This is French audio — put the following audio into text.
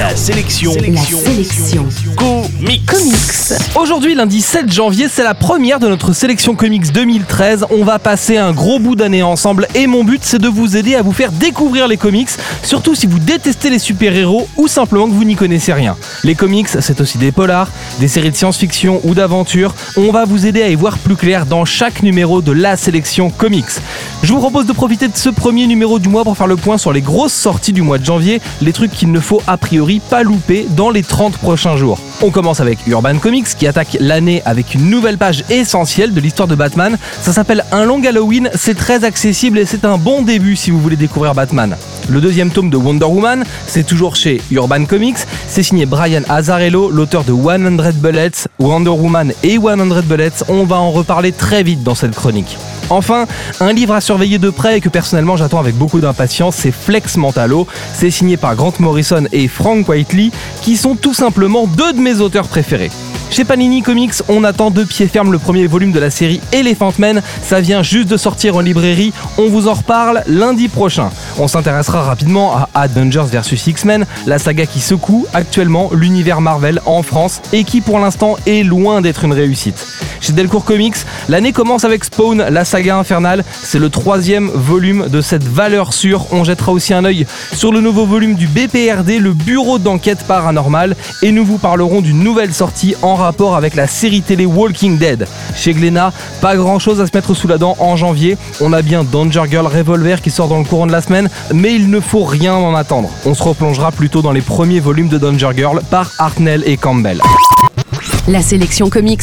La sélection. La sélection. Comics. Comics. Aujourd'hui, lundi 7 janvier, c'est la première de notre sélection comics 2013. On va passer un gros bout d'année ensemble et mon but, c'est de vous aider à vous faire découvrir les comics, surtout si vous détestez les super-héros ou simplement que vous n'y connaissez rien. Les comics, c'est aussi des polars, des séries de science-fiction ou d'aventure. On va vous aider à y voir plus clair dans chaque numéro de la sélection comics. Je vous propose de profiter de ce premier numéro du mois pour faire le point sur les grosses sorties du mois de janvier, les trucs qu'il ne faut a priori pas louper dans les 30 prochains jours. On commence avec Urban Comics qui attaque l'année avec une nouvelle page essentielle de l'histoire de Batman. Ça s'appelle Un long Halloween, c'est très accessible et c'est un bon début si vous voulez découvrir Batman. Le deuxième tome de Wonder Woman, c'est toujours chez Urban Comics, c'est signé Brian Azzarello, l'auteur de 100 Bullets, Wonder Woman et 100 Bullets. On va en reparler très vite dans cette chronique. Enfin, un livre à surveiller de près et que personnellement j'attends avec beaucoup d'impatience, c'est Flex Mentalo. C'est signé par Grant Morrison et Frank Whiteley, qui sont tout simplement deux de mes auteurs préférés. Chez Panini Comics, on attend de pied ferme le premier volume de la série Elephant Man. Ça vient juste de sortir en librairie. On vous en reparle lundi prochain. On s'intéressera rapidement à Avengers vs X-Men, la saga qui secoue actuellement l'univers Marvel en France et qui pour l'instant est loin d'être une réussite. Chez Delcourt Comics, l'année commence avec Spawn, la saga infernale. C'est le troisième volume de cette valeur sûre. On jettera aussi un œil sur le nouveau volume du BPRD, le Bureau d'enquête paranormale, et nous vous parlerons d'une nouvelle sortie en rapport avec la série télé Walking Dead. Chez Glénat, pas grand chose à se mettre sous la dent en janvier. On a bien Danger Girl Revolver qui sort dans le courant de la semaine, mais il ne faut rien en attendre. On se replongera plutôt dans les premiers volumes de Danger Girl par Hartnell et Campbell. La sélection comics,